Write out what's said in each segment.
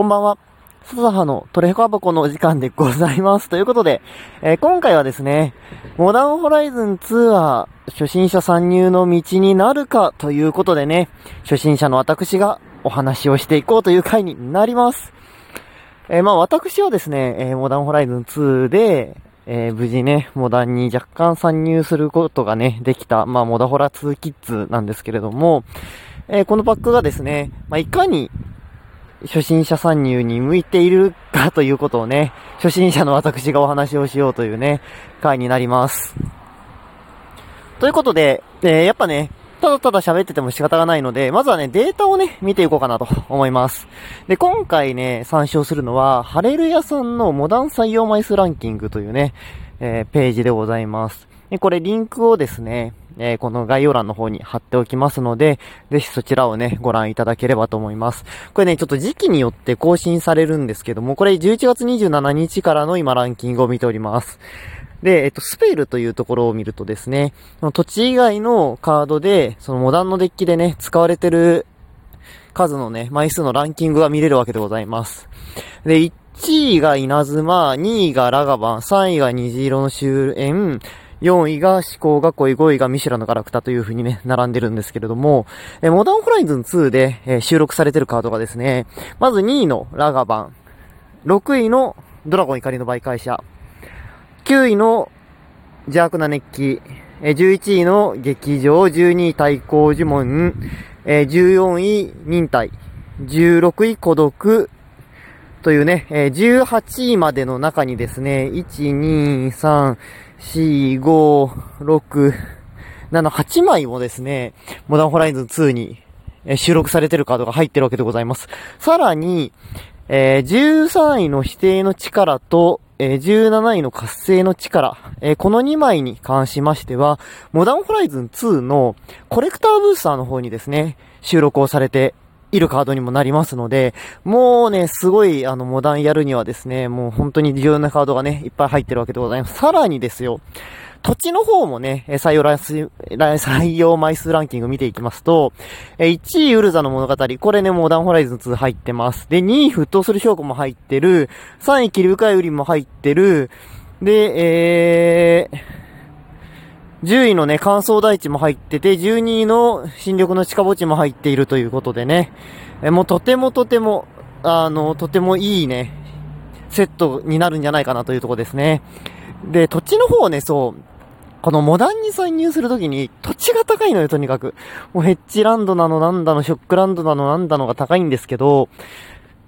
こんばんは。笹葉のトレコアバコのお時間でございます。ということで、えー、今回はですね、モダンホライズン2は初心者参入の道になるかということでね、初心者の私がお話をしていこうという回になります。えー、まあ私はですね、えー、モダンホライズン2で、え、無事ね、モダンに若干参入することがね、できた、まあモダホラ2キッズなんですけれども、え、このパックがですね、まあいかに初心者参入に向いているかということをね、初心者の私がお話をしようというね、回になります。ということで、えー、やっぱね、ただただ喋ってても仕方がないので、まずはね、データをね、見ていこうかなと思います。で、今回ね、参照するのは、ハレルヤさんのモダン採用枚数ランキングというね、えー、ページでございます。で、これリンクをですね、えー、この概要欄の方に貼っておきますので、ぜひそちらをね、ご覧いただければと思います。これね、ちょっと時期によって更新されるんですけども、これ11月27日からの今ランキングを見ております。で、えっと、スペルというところを見るとですね、土地以外のカードで、そのモダンのデッキでね、使われてる数のね、枚数のランキングが見れるわけでございます。で、1位が稲妻、2位がラガバン、3位が虹色の終焉、4位が思考が恋、5位がミシュラのガラクタという風にね、並んでるんですけれども、えモダンホライズン2で、え収録されてるカードがですね、まず2位のラガバン、6位のドラゴン怒りの媒介者、9位の邪悪な熱気、え11位の劇場、12位対抗呪文、え14位忍耐、16位孤独、というね、18位までの中にですね、1、2、3、4、5、6、7、8枚もですね、モダンホライズン2に収録されてるカードが入ってるわけでございます。さらに、えー、13位の否定の力と、えー、17位の活性の力、えー、この2枚に関しましては、モダンホライズン2のコレクターブースターの方にですね、収録をされているカードにもなりますので、もうね、すごい、あの、モダンやるにはですね、もう本当に重要なカードがね、いっぱい入ってるわけでございます。さらにですよ、土地の方もね、採用採用枚数ランキング見ていきますと、1位ウルザの物語、これね、モダンホライズン2入ってます。で、2位沸騰する証拠も入ってる、3位霧深い売りも入ってる、で、えー、10位のね、乾燥大地も入ってて、12位の新緑の地下墓地も入っているということでね、えもうとてもとても、あの、とてもいいね、セットになるんじゃないかなというとこですね。で、土地の方ね、そう、このモダンに参入するときに土地が高いのよ、とにかく。もうヘッジランドなのなんだの、ショックランドなのなんだのが高いんですけど、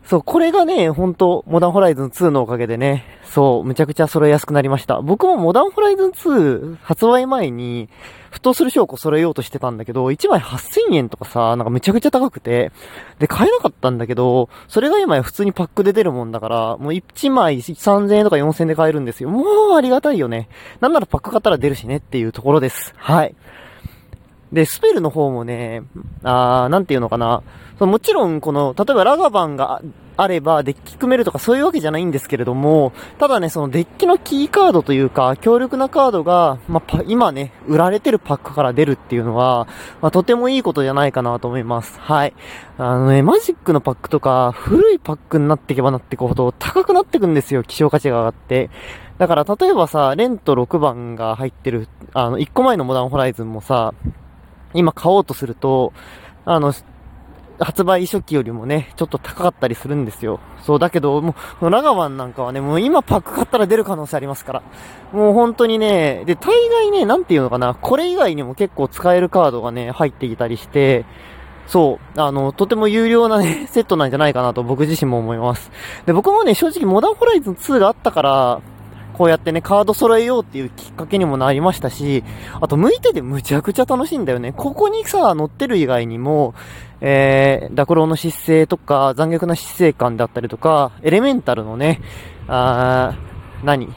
そう、これがね、ほんと、モダンホライズン2のおかげでね、そう、むちゃくちゃ揃えやすくなりました。僕もモダンホライズン2発売前に、沸騰する証拠揃えようとしてたんだけど、1枚8000円とかさ、なんかめちゃくちゃ高くて、で、買えなかったんだけど、それが今や普通にパックで出るもんだから、もう1枚3000円とか4000円で買えるんですよ。もうありがたいよね。なんならパック買ったら出るしねっていうところです。はい。で、スペルの方もね、あー、なんていうのかな。そのもちろん、この、例えばラガバンがあればデッキ組めるとかそういうわけじゃないんですけれども、ただね、そのデッキのキーカードというか、強力なカードが、まあ、今ね、売られてるパックから出るっていうのは、まあ、とてもいいことじゃないかなと思います。はい。あのね、マジックのパックとか、古いパックになっていけばなっていくほど高くなっていくんですよ、希少価値が上がって。だから、例えばさ、レント6番が入ってる、あの、1個前のモダンホライズンもさ、今買おうとすると、あの、発売初期よりもね、ちょっと高かったりするんですよ。そう、だけど、もう、ラガワンなんかはね、もう今パック買ったら出る可能性ありますから。もう本当にね、で、大概ね、なんていうのかな、これ以外にも結構使えるカードがね、入ってきたりして、そう、あの、とても有料なね、セットなんじゃないかなと僕自身も思います。で、僕もね、正直モダンホライズン2があったから、こうやってね、カード揃えようっていうきっかけにもなりましたし、あと、向いててむちゃくちゃ楽しいんだよね。ここにさ、乗ってる以外にも、えー、濁老の姿勢とか、残虐な姿勢感だったりとか、エレメンタルのね、あー、何？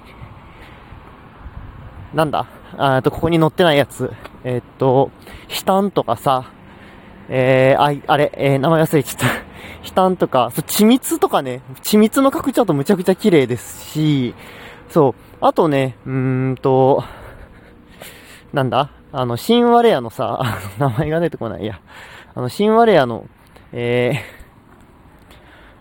なんだ？あと、ここに乗ってないやつ。えー、っと、ヒタンとかさ、えー、あ、あれ、えー、名前忘れちゃった。ヒタンとか、そう、緻密とかね、緻密の拡張とむちゃくちゃ綺麗ですし、そう。あとね、うーんと、なんだ？あの、新ワレアのさ、名前が出てこない。や。あの、新ワレアの、えー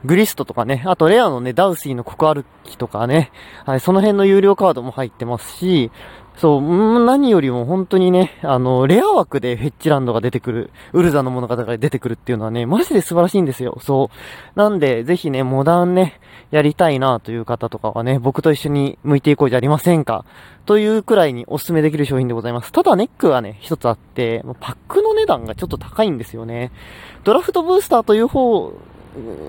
グリストとかね、あとレアのね、ダウシーのコク歩きとかね、はい、その辺の有料カードも入ってますし、そう、何よりも本当にね、あの、レア枠でフェッチランドが出てくる、ウルザの物語が出てくるっていうのはね、マジで素晴らしいんですよ。そう。なんで、ぜひね、モダンね、やりたいなという方とかはね、僕と一緒に向いていこうじゃありませんか。というくらいにお勧めできる商品でございます。ただネックはね、一つあって、パックの値段がちょっと高いんですよね。ドラフトブースターという方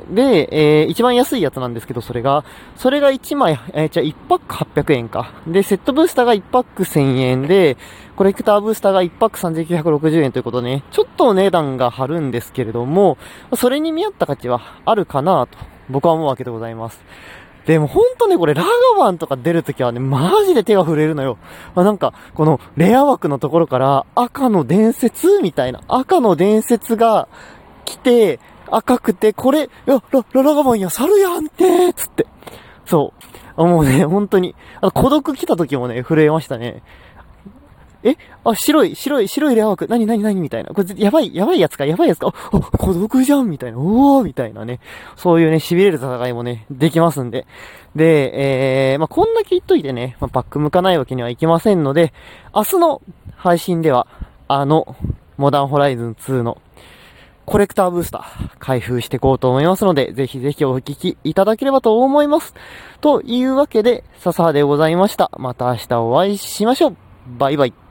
で、えー、一番安いやつなんですけど、それが、それが1枚、えー、じゃあ1パック800円か。で、セットブースターが1パック1000円で、コレクターブースターが1パック3960円ということでね、ちょっとお値段が張るんですけれども、それに見合った価値はあるかなと、僕は思うわけでございます。でもほんとね、これラガバンとか出るときはね、マジで手が震えるのよ。まあ、なんか、このレア枠のところから赤の伝説みたいな、赤の伝説が来て、赤くて、これ、いや、ラ、ララガバンや、猿やんてつって。そう。もうね、本当に。あの、孤独来た時もね、震えましたね。えあ、白い、白い、白いレア枠。なになになにみたいな。これ、やばい、やばいやつか、やばいやつか？あ、孤独じゃんみたいな。おーみたいなね。そういうね、痺れる戦いもね、できますんで。で、えー、まあ、こんだけ言っといてね、まあ、パック向かないわけにはいきませんので、明日の配信では、あの、モダンホライズン2のコレクターブースター開封していこうと思いますので、ぜひぜひお聞きいただければと思います。というわけで、笹でございました。また明日お会いしましょう。バイバイ。